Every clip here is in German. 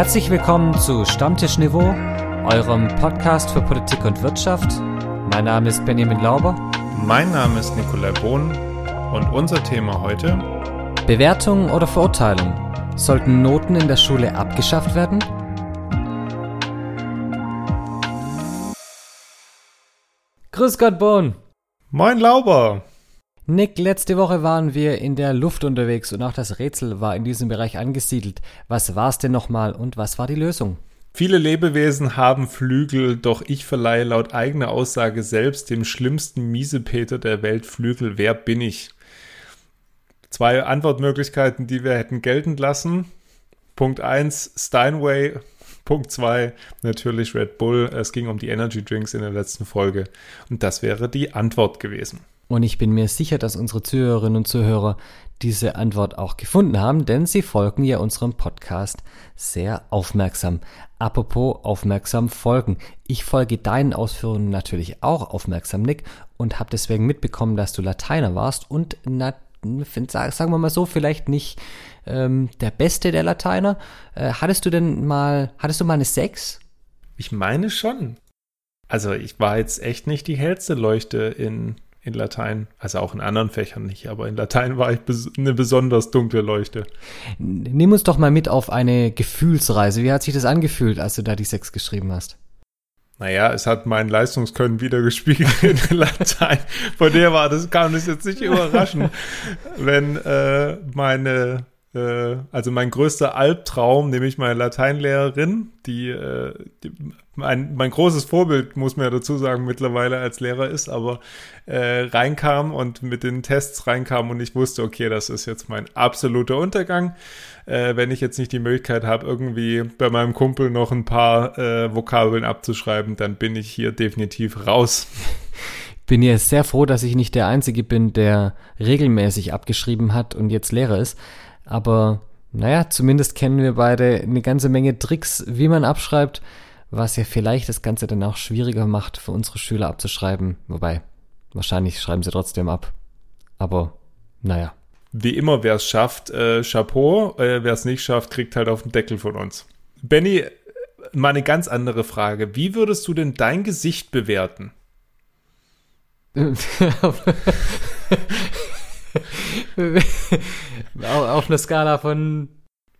Herzlich willkommen zu Stammtischniveau, eurem Podcast für Politik und Wirtschaft. Mein Name ist Benjamin Lauber. Mein Name ist Nikolai Bohn und unser Thema heute Bewertung oder Verurteilung. Sollten Noten in der Schule abgeschafft werden? Grüß Gott, Bohn. Moin Lauber. Nick, letzte Woche waren wir in der Luft unterwegs und auch das Rätsel war in diesem Bereich angesiedelt. Was war es denn nochmal und was war die Lösung? Viele Lebewesen haben Flügel, doch ich verleihe laut eigener Aussage selbst dem schlimmsten Miesepeter der Welt Flügel. Wer bin ich? Zwei Antwortmöglichkeiten, die wir hätten geltend lassen. Punkt 1, Steinway. Punkt 2, natürlich Red Bull. Es ging um die Energy Drinks in der letzten Folge. Und das wäre die Antwort gewesen. Und ich bin mir sicher, dass unsere Zuhörerinnen und Zuhörer diese Antwort auch gefunden haben, denn sie folgen ja unserem Podcast sehr aufmerksam. Apropos aufmerksam folgen. Ich folge deinen Ausführungen natürlich auch aufmerksam, Nick, und habe deswegen mitbekommen, dass du Lateiner warst und na, sagen wir mal so, vielleicht nicht ähm, der Beste der Lateiner. Äh, hattest du denn mal, hattest du mal eine Sechs? Ich meine schon. Also ich war jetzt echt nicht die hellste Leuchte in in Latein. Also auch in anderen Fächern nicht, aber in Latein war ich bes eine besonders dunkle Leuchte. Nimm uns doch mal mit auf eine Gefühlsreise. Wie hat sich das angefühlt, als du da die Sechs geschrieben hast? Naja, es hat mein Leistungskönnen wieder gespiegelt in Latein. Von der war das, kam das jetzt nicht überraschen, wenn äh, meine also mein größter Albtraum, nämlich meine Lateinlehrerin, die, äh, die mein, mein großes Vorbild, muss man ja dazu sagen, mittlerweile als Lehrer ist, aber äh, reinkam und mit den Tests reinkam und ich wusste, okay, das ist jetzt mein absoluter Untergang. Äh, wenn ich jetzt nicht die Möglichkeit habe, irgendwie bei meinem Kumpel noch ein paar äh, Vokabeln abzuschreiben, dann bin ich hier definitiv raus. bin ja sehr froh, dass ich nicht der Einzige bin, der regelmäßig abgeschrieben hat und jetzt Lehrer ist. Aber naja, zumindest kennen wir beide eine ganze Menge Tricks, wie man abschreibt, was ja vielleicht das Ganze dann auch schwieriger macht für unsere Schüler abzuschreiben. Wobei, wahrscheinlich schreiben sie trotzdem ab. Aber naja. Wie immer, wer es schafft, äh, Chapeau. Äh, wer es nicht schafft, kriegt halt auf den Deckel von uns. Benny, mal eine ganz andere Frage. Wie würdest du denn dein Gesicht bewerten? auf einer Skala von.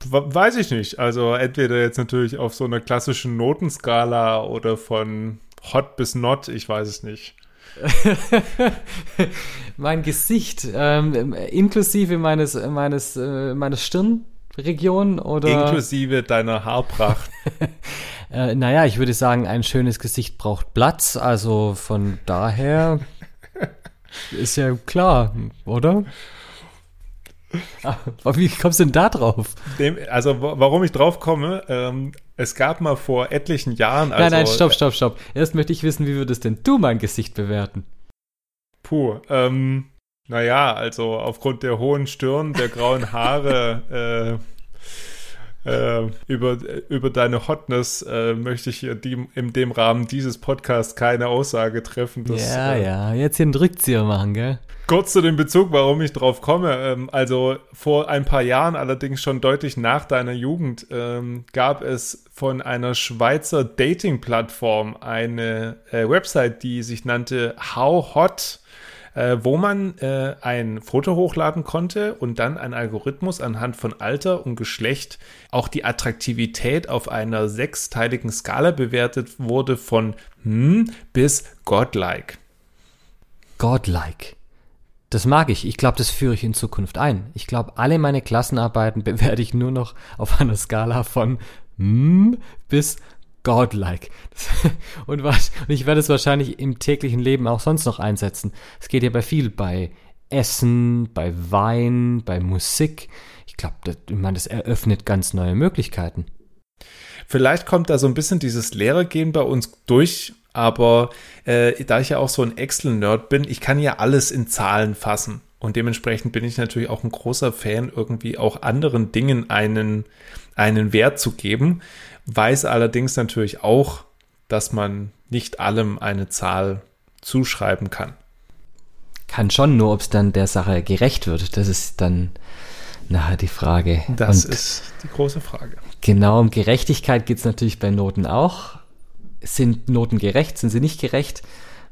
Weiß ich nicht. Also entweder jetzt natürlich auf so einer klassischen Notenskala oder von hot bis not, ich weiß es nicht. mein Gesicht, ähm, inklusive meines, meines, äh, meines Stirnregion oder. Inklusive deiner Haarpracht. äh, naja, ich würde sagen, ein schönes Gesicht braucht Platz, also von daher ist ja klar, oder? Aber wie kommst du denn da drauf? Dem, also warum ich drauf komme, ähm, es gab mal vor etlichen Jahren. Also, nein, nein, stopp, stopp, stopp. Erst möchte ich wissen, wie würdest denn du mein Gesicht bewerten? Puh, ähm, naja, also aufgrund der hohen Stirn, der grauen Haare, äh, über, über deine Hotness äh, möchte ich hier die, in dem Rahmen dieses Podcasts keine Aussage treffen. Dass, ja, äh, ja, jetzt hier einen Rückzieher machen, gell? Kurz zu dem Bezug, warum ich drauf komme. Ähm, also vor ein paar Jahren, allerdings schon deutlich nach deiner Jugend, ähm, gab es von einer Schweizer Dating-Plattform eine äh, Website, die sich nannte How Hot äh, wo man äh, ein Foto hochladen konnte und dann ein Algorithmus anhand von Alter und Geschlecht auch die Attraktivität auf einer sechsteiligen Skala bewertet wurde von hm bis godlike. Godlike. Das mag ich. Ich glaube, das führe ich in Zukunft ein. Ich glaube, alle meine Klassenarbeiten bewerte ich nur noch auf einer Skala von hm bis godlike. und, was, und ich werde es wahrscheinlich im täglichen Leben auch sonst noch einsetzen. Es geht ja bei viel, bei Essen, bei Wein, bei Musik. Ich glaube, das, ich meine, das eröffnet ganz neue Möglichkeiten. Vielleicht kommt da so ein bisschen dieses Lehrergehen bei uns durch, aber äh, da ich ja auch so ein Excel-Nerd bin, ich kann ja alles in Zahlen fassen. Und dementsprechend bin ich natürlich auch ein großer Fan, irgendwie auch anderen Dingen einen, einen Wert zu geben weiß allerdings natürlich auch, dass man nicht allem eine Zahl zuschreiben kann. Kann schon, nur ob es dann der Sache gerecht wird. Das ist dann Na, die Frage. Das Und ist die große Frage. Genau, um Gerechtigkeit geht es natürlich bei Noten auch. Sind Noten gerecht? Sind sie nicht gerecht?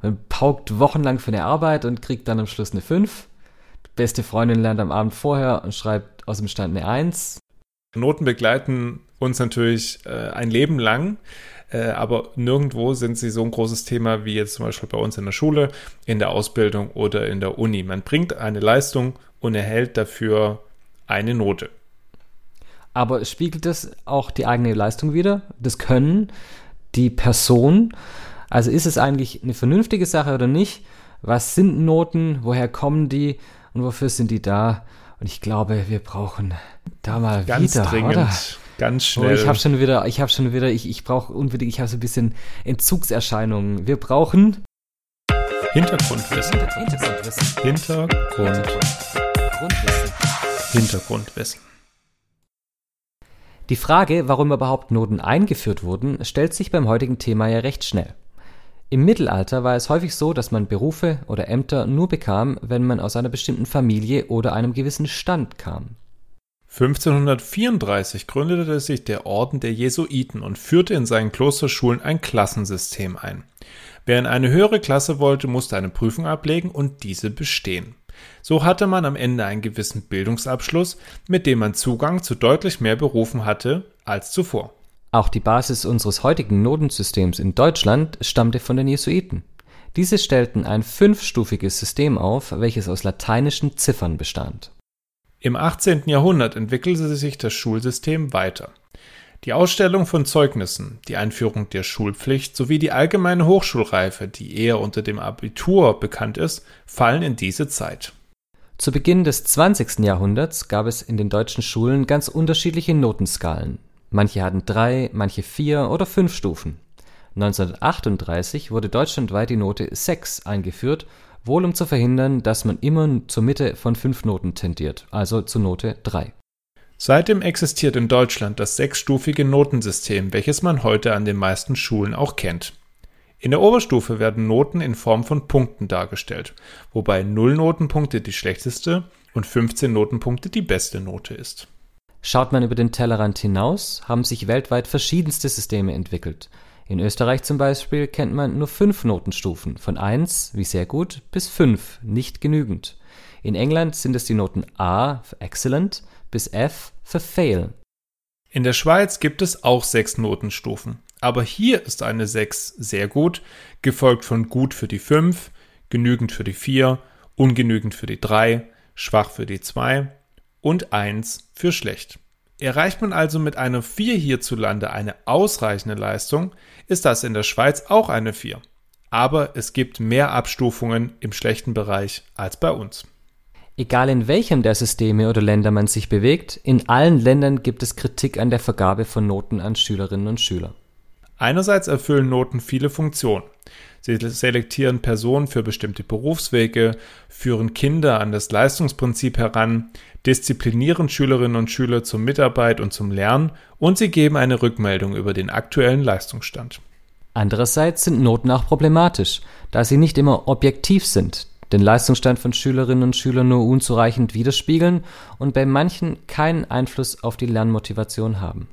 Man paukt wochenlang für eine Arbeit und kriegt dann am Schluss eine 5. Die beste Freundin lernt am Abend vorher und schreibt aus dem Stand eine 1. Noten begleiten uns natürlich äh, ein Leben lang. Äh, aber nirgendwo sind sie so ein großes Thema wie jetzt zum Beispiel bei uns in der Schule, in der Ausbildung oder in der Uni. Man bringt eine Leistung und erhält dafür eine Note. Aber spiegelt das auch die eigene Leistung wieder? Das Können, die Person? Also ist es eigentlich eine vernünftige Sache oder nicht? Was sind Noten? Woher kommen die? Und wofür sind die da? Und ich glaube, wir brauchen da mal Ganz wieder, dringend. oder? Ganz schnell. Oh, ich habe schon wieder, ich habe schon wieder, ich, ich brauche unbedingt, ich habe so ein bisschen Entzugserscheinungen. Wir brauchen Hintergrundwissen. Hintergrundwissen. Hintergrund. Hintergrundwissen. Hintergrundwissen. Die Frage, warum überhaupt Noten eingeführt wurden, stellt sich beim heutigen Thema ja recht schnell. Im Mittelalter war es häufig so, dass man Berufe oder Ämter nur bekam, wenn man aus einer bestimmten Familie oder einem gewissen Stand kam. 1534 gründete sich der Orden der Jesuiten und führte in seinen Klosterschulen ein Klassensystem ein. Wer in eine höhere Klasse wollte, musste eine Prüfung ablegen und diese bestehen. So hatte man am Ende einen gewissen Bildungsabschluss, mit dem man Zugang zu deutlich mehr Berufen hatte als zuvor. Auch die Basis unseres heutigen Notensystems in Deutschland stammte von den Jesuiten. Diese stellten ein fünfstufiges System auf, welches aus lateinischen Ziffern bestand. Im 18. Jahrhundert entwickelte sich das Schulsystem weiter. Die Ausstellung von Zeugnissen, die Einführung der Schulpflicht sowie die allgemeine Hochschulreife, die eher unter dem Abitur bekannt ist, fallen in diese Zeit. Zu Beginn des 20. Jahrhunderts gab es in den deutschen Schulen ganz unterschiedliche Notenskalen. Manche hatten drei, manche vier oder fünf Stufen. 1938 wurde deutschlandweit die Note 6 eingeführt wohl um zu verhindern, dass man immer zur Mitte von fünf Noten tendiert, also zur Note 3. Seitdem existiert in Deutschland das sechsstufige Notensystem, welches man heute an den meisten Schulen auch kennt. In der Oberstufe werden Noten in Form von Punkten dargestellt, wobei 0 Notenpunkte die schlechteste und 15 Notenpunkte die beste Note ist. Schaut man über den Tellerrand hinaus, haben sich weltweit verschiedenste Systeme entwickelt. In Österreich zum Beispiel kennt man nur fünf Notenstufen, von 1 wie sehr gut bis 5 nicht genügend. In England sind es die Noten A für Excellent bis F für Fail. In der Schweiz gibt es auch sechs Notenstufen, aber hier ist eine 6 sehr gut, gefolgt von gut für die 5, genügend für die 4, ungenügend für die 3, schwach für die 2 und 1 für schlecht. Erreicht man also mit einer 4 hierzulande eine ausreichende Leistung, ist das in der Schweiz auch eine 4. Aber es gibt mehr Abstufungen im schlechten Bereich als bei uns. Egal in welchem der Systeme oder Länder man sich bewegt, in allen Ländern gibt es Kritik an der Vergabe von Noten an Schülerinnen und Schüler. Einerseits erfüllen Noten viele Funktionen. Sie selektieren Personen für bestimmte Berufswege, führen Kinder an das Leistungsprinzip heran, disziplinieren Schülerinnen und Schüler zur Mitarbeit und zum Lernen und sie geben eine Rückmeldung über den aktuellen Leistungsstand. Andererseits sind Noten auch problematisch, da sie nicht immer objektiv sind, den Leistungsstand von Schülerinnen und Schülern nur unzureichend widerspiegeln und bei manchen keinen Einfluss auf die Lernmotivation haben.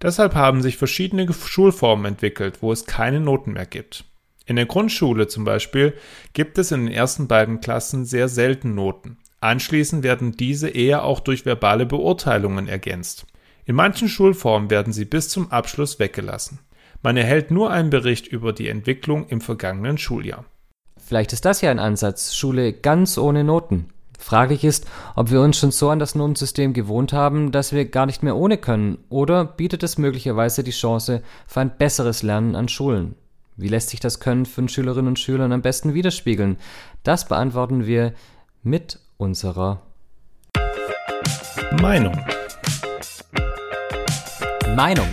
Deshalb haben sich verschiedene Schulformen entwickelt, wo es keine Noten mehr gibt. In der Grundschule zum Beispiel gibt es in den ersten beiden Klassen sehr selten Noten. Anschließend werden diese eher auch durch verbale Beurteilungen ergänzt. In manchen Schulformen werden sie bis zum Abschluss weggelassen. Man erhält nur einen Bericht über die Entwicklung im vergangenen Schuljahr. Vielleicht ist das ja ein Ansatz, Schule ganz ohne Noten. Fraglich ist, ob wir uns schon so an das Notensystem gewohnt haben, dass wir gar nicht mehr ohne können, oder bietet es möglicherweise die Chance für ein besseres Lernen an Schulen? Wie lässt sich das Können von Schülerinnen und Schülern am besten widerspiegeln? Das beantworten wir mit unserer Meinung. Meinung.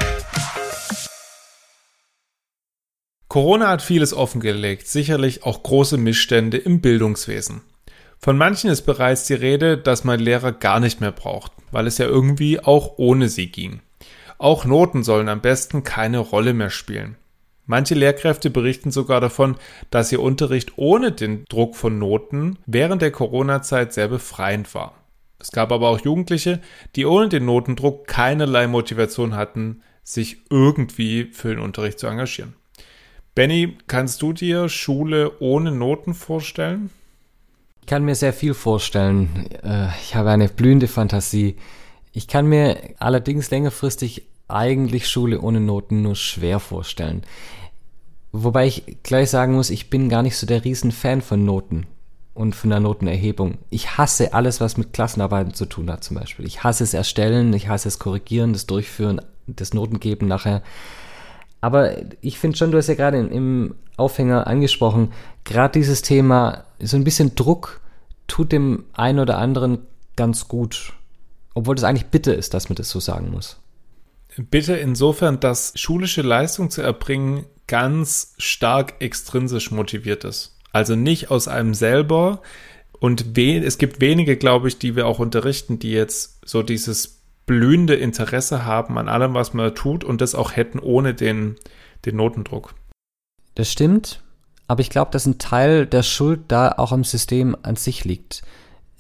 Corona hat vieles offengelegt, sicherlich auch große Missstände im Bildungswesen. Von manchen ist bereits die Rede, dass man Lehrer gar nicht mehr braucht, weil es ja irgendwie auch ohne sie ging. Auch Noten sollen am besten keine Rolle mehr spielen. Manche Lehrkräfte berichten sogar davon, dass ihr Unterricht ohne den Druck von Noten während der Corona-Zeit sehr befreiend war. Es gab aber auch Jugendliche, die ohne den Notendruck keinerlei Motivation hatten, sich irgendwie für den Unterricht zu engagieren. Benny, kannst du dir Schule ohne Noten vorstellen? Ich kann mir sehr viel vorstellen. Äh, ich habe eine blühende Fantasie. Ich kann mir allerdings längerfristig eigentlich Schule ohne Noten nur schwer vorstellen. Wobei ich gleich sagen muss, ich bin gar nicht so der Riesenfan von Noten und von der Notenerhebung. Ich hasse alles, was mit Klassenarbeiten zu tun hat, zum Beispiel. Ich hasse es erstellen, ich hasse es korrigieren, das Durchführen, das Notengeben nachher. Aber ich finde schon, du hast ja gerade im Aufhänger angesprochen, gerade dieses Thema, so ein bisschen Druck tut dem einen oder anderen ganz gut. Obwohl das eigentlich bitte ist, dass man das so sagen muss. Bitte insofern, dass schulische Leistung zu erbringen ganz stark extrinsisch motiviert ist. Also nicht aus einem selber. Und es gibt wenige, glaube ich, die wir auch unterrichten, die jetzt so dieses blühende Interesse haben an allem, was man tut und das auch hätten ohne den, den Notendruck. Das stimmt, aber ich glaube, dass ein Teil der Schuld da auch am System an sich liegt.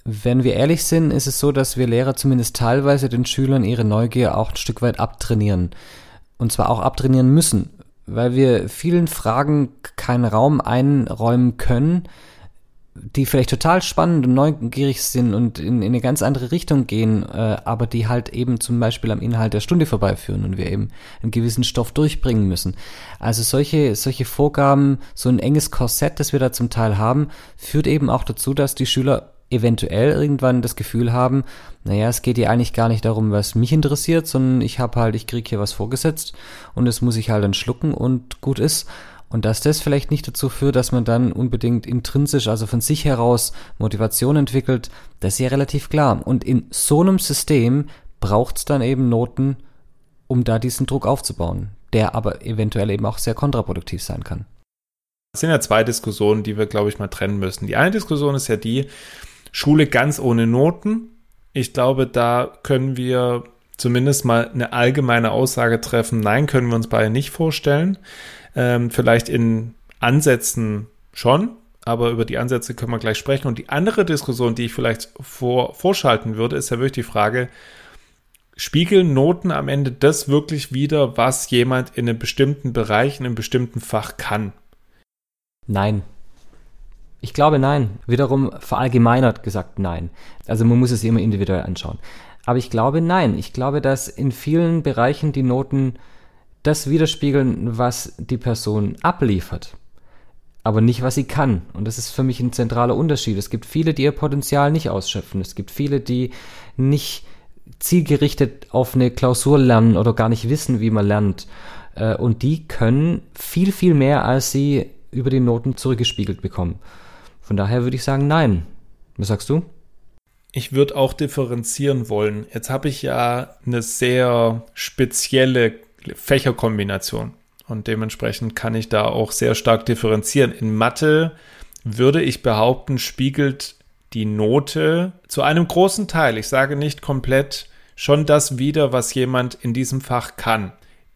Wenn wir ehrlich sind, ist es so, dass wir Lehrer zumindest teilweise den Schülern ihre Neugier auch ein Stück weit abtrainieren. Und zwar auch abtrainieren müssen, weil wir vielen Fragen keinen Raum einräumen können, die vielleicht total spannend und neugierig sind und in, in eine ganz andere Richtung gehen, äh, aber die halt eben zum Beispiel am Inhalt der Stunde vorbeiführen und wir eben einen gewissen Stoff durchbringen müssen. Also solche, solche Vorgaben, so ein enges Korsett, das wir da zum Teil haben, führt eben auch dazu, dass die Schüler eventuell irgendwann das Gefühl haben, naja, es geht ja eigentlich gar nicht darum, was mich interessiert, sondern ich habe halt, ich krieg hier was vorgesetzt und das muss ich halt dann schlucken und gut ist. Und dass das vielleicht nicht dazu führt, dass man dann unbedingt intrinsisch, also von sich heraus Motivation entwickelt, das ist ja relativ klar. Und in so einem System braucht es dann eben Noten, um da diesen Druck aufzubauen, der aber eventuell eben auch sehr kontraproduktiv sein kann. Es sind ja zwei Diskussionen, die wir, glaube ich, mal trennen müssen. Die eine Diskussion ist ja die, Schule ganz ohne Noten. Ich glaube, da können wir zumindest mal eine allgemeine Aussage treffen. Nein, können wir uns beide nicht vorstellen. Ähm, vielleicht in Ansätzen schon, aber über die Ansätze können wir gleich sprechen. Und die andere Diskussion, die ich vielleicht vor, vorschalten würde, ist ja wirklich die Frage, spiegeln Noten am Ende das wirklich wieder, was jemand in einem bestimmten Bereich, in einem bestimmten Fach kann? Nein. Ich glaube nein. Wiederum verallgemeinert gesagt nein. Also man muss es immer individuell anschauen. Aber ich glaube nein. Ich glaube, dass in vielen Bereichen die Noten das widerspiegeln, was die Person abliefert, aber nicht, was sie kann. Und das ist für mich ein zentraler Unterschied. Es gibt viele, die ihr Potenzial nicht ausschöpfen. Es gibt viele, die nicht zielgerichtet auf eine Klausur lernen oder gar nicht wissen, wie man lernt. Äh, und die können viel, viel mehr, als sie über die Noten zurückgespiegelt bekommen. Von daher würde ich sagen, nein. Was sagst du? Ich würde auch differenzieren wollen. Jetzt habe ich ja eine sehr spezielle Fächerkombination. Und dementsprechend kann ich da auch sehr stark differenzieren. In Mathe würde ich behaupten, spiegelt die Note zu einem großen Teil, ich sage nicht komplett, schon das wider, was jemand in diesem Fach kann.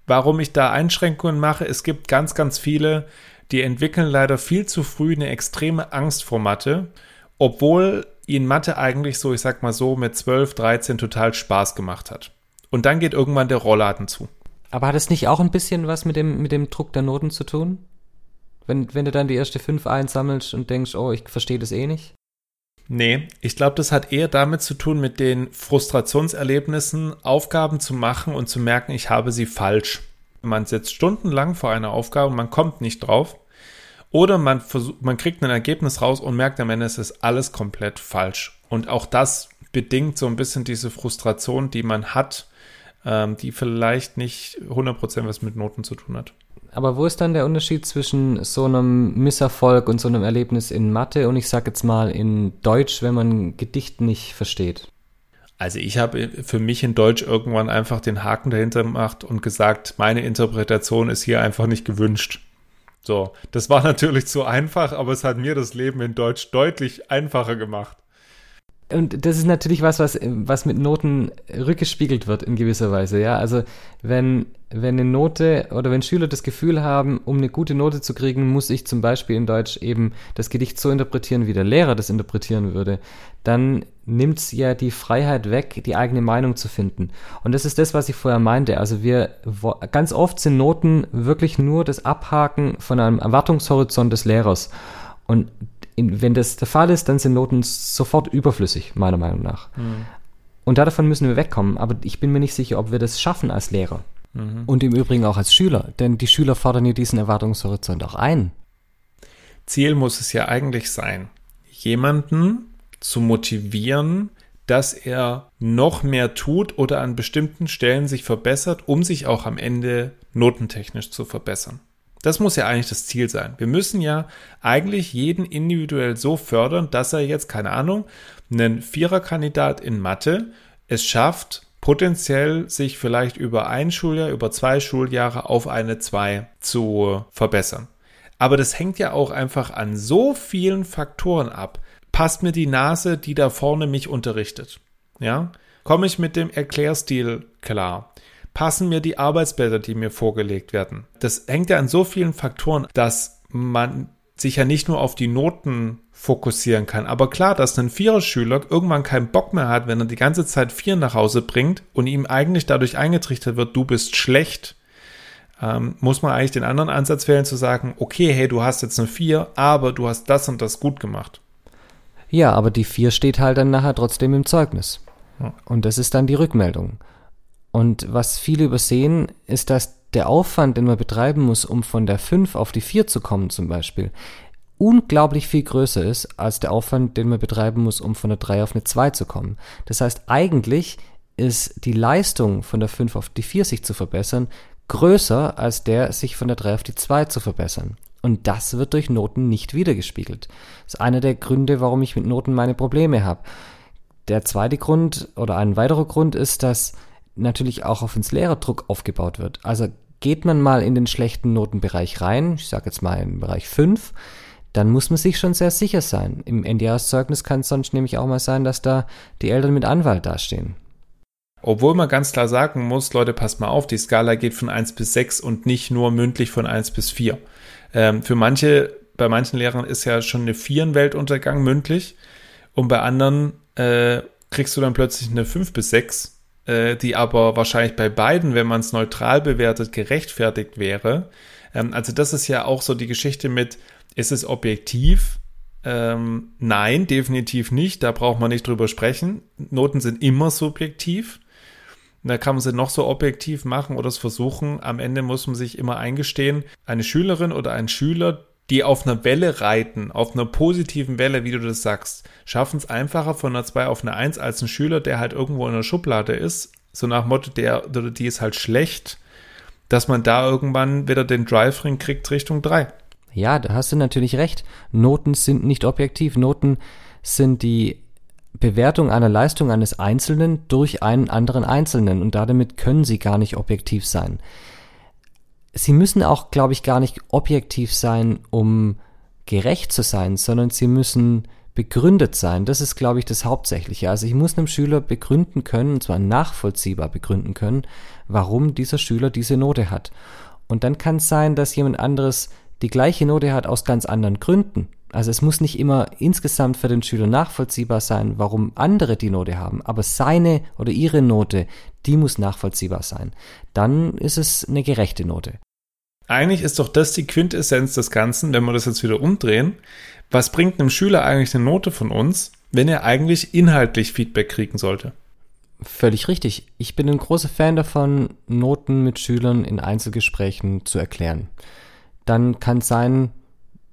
Warum ich da Einschränkungen mache, es gibt ganz, ganz viele, die entwickeln leider viel zu früh eine extreme Angst vor Mathe, obwohl ihnen Mathe eigentlich so, ich sag mal so, mit 12, 13 total Spaß gemacht hat. Und dann geht irgendwann der Rollladen zu. Aber hat es nicht auch ein bisschen was mit dem, mit dem Druck der Noten zu tun? Wenn, wenn du dann die erste fünf einsammelst und denkst, oh, ich verstehe das eh nicht? Nee, ich glaube, das hat eher damit zu tun, mit den Frustrationserlebnissen, Aufgaben zu machen und zu merken, ich habe sie falsch. Man sitzt stundenlang vor einer Aufgabe und man kommt nicht drauf. Oder man, versucht, man kriegt ein Ergebnis raus und merkt am Ende, es ist alles komplett falsch. Und auch das bedingt so ein bisschen diese Frustration, die man hat, ähm, die vielleicht nicht 100% was mit Noten zu tun hat. Aber wo ist dann der Unterschied zwischen so einem Misserfolg und so einem Erlebnis in Mathe und ich sag jetzt mal in Deutsch, wenn man ein Gedicht nicht versteht? Also ich habe für mich in Deutsch irgendwann einfach den Haken dahinter gemacht und gesagt, meine Interpretation ist hier einfach nicht gewünscht. So, das war natürlich zu einfach, aber es hat mir das Leben in Deutsch deutlich einfacher gemacht. Und das ist natürlich was, was, was mit Noten rückgespiegelt wird in gewisser Weise, ja. Also wenn, wenn eine Note oder wenn Schüler das Gefühl haben, um eine gute Note zu kriegen, muss ich zum Beispiel in Deutsch eben das Gedicht so interpretieren, wie der Lehrer das interpretieren würde, dann nimmt es ja die Freiheit weg, die eigene Meinung zu finden. Und das ist das, was ich vorher meinte. Also wir, ganz oft sind Noten wirklich nur das Abhaken von einem Erwartungshorizont des Lehrers. Und in, wenn das der Fall ist, dann sind Noten sofort überflüssig, meiner Meinung nach. Mhm. Und davon müssen wir wegkommen. Aber ich bin mir nicht sicher, ob wir das schaffen als Lehrer. Mhm. Und im Übrigen auch als Schüler. Denn die Schüler fordern ja diesen Erwartungshorizont auch ein. Ziel muss es ja eigentlich sein, jemanden zu motivieren, dass er noch mehr tut oder an bestimmten Stellen sich verbessert, um sich auch am Ende notentechnisch zu verbessern. Das muss ja eigentlich das Ziel sein. Wir müssen ja eigentlich jeden individuell so fördern, dass er jetzt, keine Ahnung, einen Viererkandidat in Mathe es schafft, potenziell sich vielleicht über ein Schuljahr, über zwei Schuljahre auf eine zwei zu verbessern. Aber das hängt ja auch einfach an so vielen Faktoren ab. Passt mir die Nase, die da vorne mich unterrichtet? Ja? Komme ich mit dem Erklärstil klar? Passen mir die Arbeitsblätter, die mir vorgelegt werden. Das hängt ja an so vielen Faktoren, dass man sich ja nicht nur auf die Noten fokussieren kann. Aber klar, dass ein Viererschüler irgendwann keinen Bock mehr hat, wenn er die ganze Zeit vier nach Hause bringt und ihm eigentlich dadurch eingetrichtert wird, du bist schlecht, ähm, muss man eigentlich den anderen Ansatz wählen zu sagen, okay, hey, du hast jetzt eine vier, aber du hast das und das gut gemacht. Ja, aber die vier steht halt dann nachher trotzdem im Zeugnis. Und das ist dann die Rückmeldung. Und was viele übersehen, ist, dass der Aufwand, den man betreiben muss, um von der 5 auf die 4 zu kommen zum Beispiel, unglaublich viel größer ist als der Aufwand, den man betreiben muss, um von der 3 auf eine 2 zu kommen. Das heißt, eigentlich ist die Leistung von der 5 auf die 4 sich zu verbessern größer als der, sich von der 3 auf die 2 zu verbessern. Und das wird durch Noten nicht wiedergespiegelt. Das ist einer der Gründe, warum ich mit Noten meine Probleme habe. Der zweite Grund oder ein weiterer Grund ist, dass natürlich auch auf ins Lehrerdruck aufgebaut wird. Also geht man mal in den schlechten Notenbereich rein, ich sage jetzt mal im Bereich 5, dann muss man sich schon sehr sicher sein. Im NDA-Zeugnis kann es sonst nämlich auch mal sein, dass da die Eltern mit Anwalt dastehen. Obwohl man ganz klar sagen muss, Leute, passt mal auf, die Skala geht von 1 bis 6 und nicht nur mündlich von 1 bis 4. Ähm, für manche, bei manchen Lehrern ist ja schon eine 4 ein Weltuntergang mündlich und bei anderen äh, kriegst du dann plötzlich eine 5 bis 6 äh, die aber wahrscheinlich bei beiden, wenn man es neutral bewertet, gerechtfertigt wäre. Ähm, also das ist ja auch so die Geschichte mit, ist es objektiv? Ähm, nein, definitiv nicht. Da braucht man nicht drüber sprechen. Noten sind immer subjektiv. Da kann man sie noch so objektiv machen oder es versuchen. Am Ende muss man sich immer eingestehen, eine Schülerin oder ein Schüler, die auf einer Welle reiten, auf einer positiven Welle, wie du das sagst, schaffen es einfacher von einer 2 auf eine 1 als ein Schüler, der halt irgendwo in der Schublade ist, so nach Motto, der oder die ist halt schlecht, dass man da irgendwann wieder den Drive-Ring kriegt Richtung 3. Ja, da hast du natürlich recht. Noten sind nicht objektiv. Noten sind die Bewertung einer Leistung eines Einzelnen durch einen anderen Einzelnen und damit können sie gar nicht objektiv sein sie müssen auch, glaube ich, gar nicht objektiv sein, um gerecht zu sein, sondern sie müssen begründet sein. Das ist, glaube ich, das Hauptsächliche. Also ich muss einem Schüler begründen können, und zwar nachvollziehbar begründen können, warum dieser Schüler diese Note hat. Und dann kann es sein, dass jemand anderes die gleiche Note hat aus ganz anderen Gründen. Also es muss nicht immer insgesamt für den Schüler nachvollziehbar sein, warum andere die Note haben, aber seine oder ihre Note, die muss nachvollziehbar sein. Dann ist es eine gerechte Note. Eigentlich ist doch das die Quintessenz des Ganzen, wenn wir das jetzt wieder umdrehen. Was bringt einem Schüler eigentlich eine Note von uns, wenn er eigentlich inhaltlich Feedback kriegen sollte? Völlig richtig. Ich bin ein großer Fan davon, Noten mit Schülern in Einzelgesprächen zu erklären. Dann kann es sein,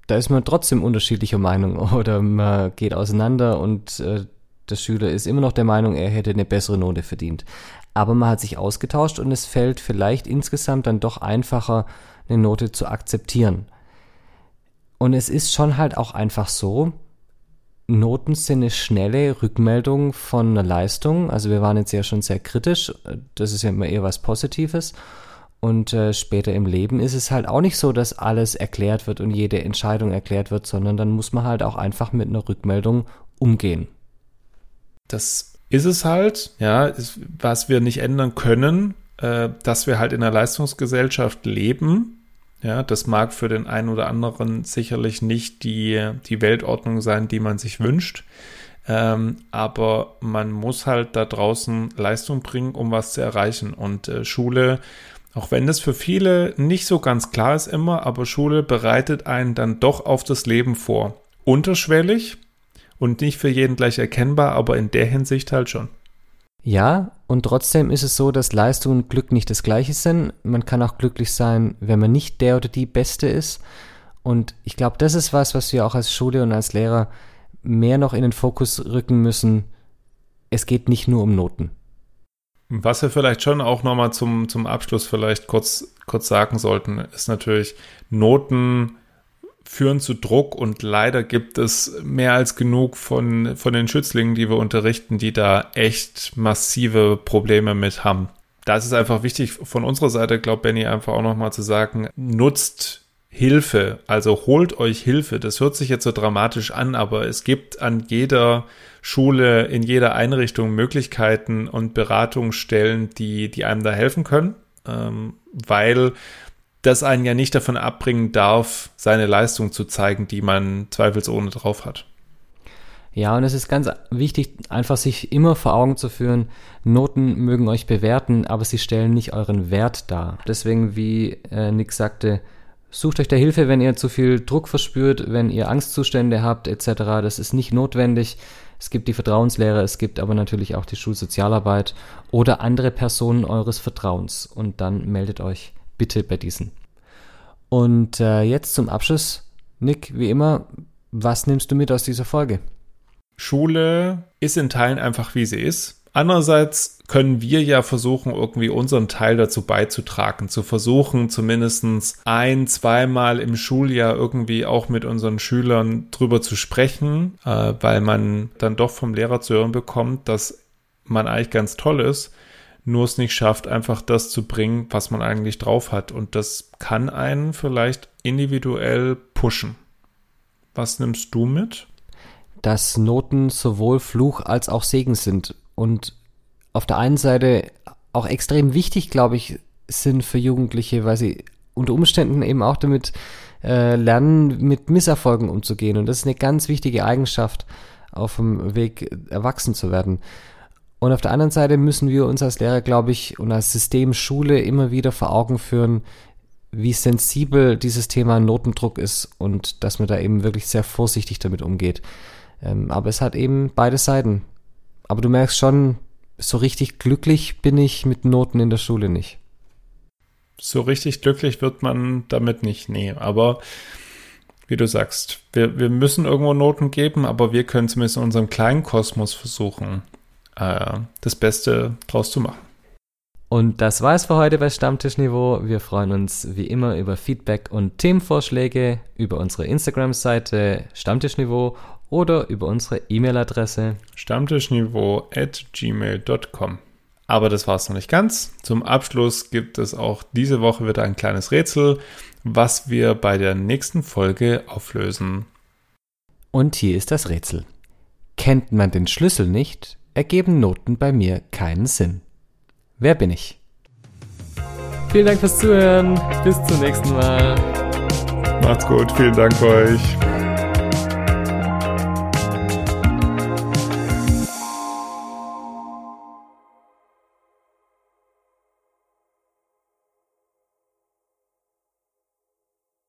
da ist man trotzdem unterschiedlicher Meinung oder man geht auseinander und äh, der Schüler ist immer noch der Meinung, er hätte eine bessere Note verdient. Aber man hat sich ausgetauscht und es fällt vielleicht insgesamt dann doch einfacher, eine Note zu akzeptieren. Und es ist schon halt auch einfach so, Noten sind eine schnelle Rückmeldung von einer Leistung. Also wir waren jetzt ja schon sehr kritisch. Das ist ja immer eher was Positives. Und äh, später im Leben ist es halt auch nicht so, dass alles erklärt wird und jede Entscheidung erklärt wird, sondern dann muss man halt auch einfach mit einer Rückmeldung umgehen. Das ist es halt, ja, ist, was wir nicht ändern können, äh, dass wir halt in einer Leistungsgesellschaft leben. Ja, das mag für den einen oder anderen sicherlich nicht die, die Weltordnung sein, die man sich wünscht. Ähm, aber man muss halt da draußen Leistung bringen, um was zu erreichen. Und äh, Schule, auch wenn das für viele nicht so ganz klar ist immer, aber Schule bereitet einen dann doch auf das Leben vor. Unterschwellig und nicht für jeden gleich erkennbar, aber in der Hinsicht halt schon. Ja, und trotzdem ist es so, dass Leistung und Glück nicht das gleiche sind. Man kann auch glücklich sein, wenn man nicht der oder die Beste ist. Und ich glaube, das ist was, was wir auch als Schule und als Lehrer mehr noch in den Fokus rücken müssen. Es geht nicht nur um Noten. Was wir vielleicht schon auch nochmal zum, zum Abschluss vielleicht kurz, kurz sagen sollten, ist natürlich, Noten führen zu Druck und leider gibt es mehr als genug von, von den Schützlingen, die wir unterrichten, die da echt massive Probleme mit haben. Da ist es einfach wichtig von unserer Seite, glaubt Benny, einfach auch nochmal zu sagen, nutzt Hilfe, also holt euch Hilfe. Das hört sich jetzt so dramatisch an, aber es gibt an jeder Schule, in jeder Einrichtung Möglichkeiten und Beratungsstellen, die, die einem da helfen können, ähm, weil das einen ja nicht davon abbringen darf, seine Leistung zu zeigen, die man zweifelsohne drauf hat. Ja, und es ist ganz wichtig, einfach sich immer vor Augen zu führen, Noten mögen euch bewerten, aber sie stellen nicht euren Wert dar. Deswegen, wie äh, Nick sagte, Sucht euch da Hilfe, wenn ihr zu viel Druck verspürt, wenn ihr Angstzustände habt etc. Das ist nicht notwendig. Es gibt die Vertrauenslehre, es gibt aber natürlich auch die Schulsozialarbeit oder andere Personen eures Vertrauens. Und dann meldet euch bitte bei diesen. Und äh, jetzt zum Abschluss, Nick, wie immer, was nimmst du mit aus dieser Folge? Schule ist in Teilen einfach wie sie ist. Andererseits können wir ja versuchen, irgendwie unseren Teil dazu beizutragen, zu versuchen, zumindest ein, zweimal im Schuljahr irgendwie auch mit unseren Schülern drüber zu sprechen, äh, weil man dann doch vom Lehrer zu hören bekommt, dass man eigentlich ganz toll ist, nur es nicht schafft, einfach das zu bringen, was man eigentlich drauf hat. Und das kann einen vielleicht individuell pushen. Was nimmst du mit? Dass Noten sowohl Fluch als auch Segen sind und auf der einen Seite auch extrem wichtig, glaube ich, sind für Jugendliche, weil sie unter Umständen eben auch damit äh, lernen, mit Misserfolgen umzugehen. Und das ist eine ganz wichtige Eigenschaft auf dem Weg, erwachsen zu werden. Und auf der anderen Seite müssen wir uns als Lehrer, glaube ich, und als System Schule immer wieder vor Augen führen, wie sensibel dieses Thema Notendruck ist und dass man da eben wirklich sehr vorsichtig damit umgeht. Ähm, aber es hat eben beide Seiten aber du merkst schon, so richtig glücklich bin ich mit Noten in der Schule nicht. So richtig glücklich wird man damit nicht, nee. Aber wie du sagst, wir, wir müssen irgendwo Noten geben, aber wir können zumindest in unserem kleinen Kosmos versuchen, äh, das Beste draus zu machen. Und das war es für heute bei Stammtischniveau. Wir freuen uns wie immer über Feedback und Themenvorschläge über unsere Instagram-Seite Stammtischniveau oder über unsere E-Mail-Adresse stammtischniveau at gmail.com. Aber das war es noch nicht ganz. Zum Abschluss gibt es auch diese Woche wieder ein kleines Rätsel, was wir bei der nächsten Folge auflösen. Und hier ist das Rätsel. Kennt man den Schlüssel nicht, ergeben Noten bei mir keinen Sinn. Wer bin ich? Vielen Dank fürs Zuhören. Bis zum nächsten Mal. Macht's gut. Vielen Dank euch.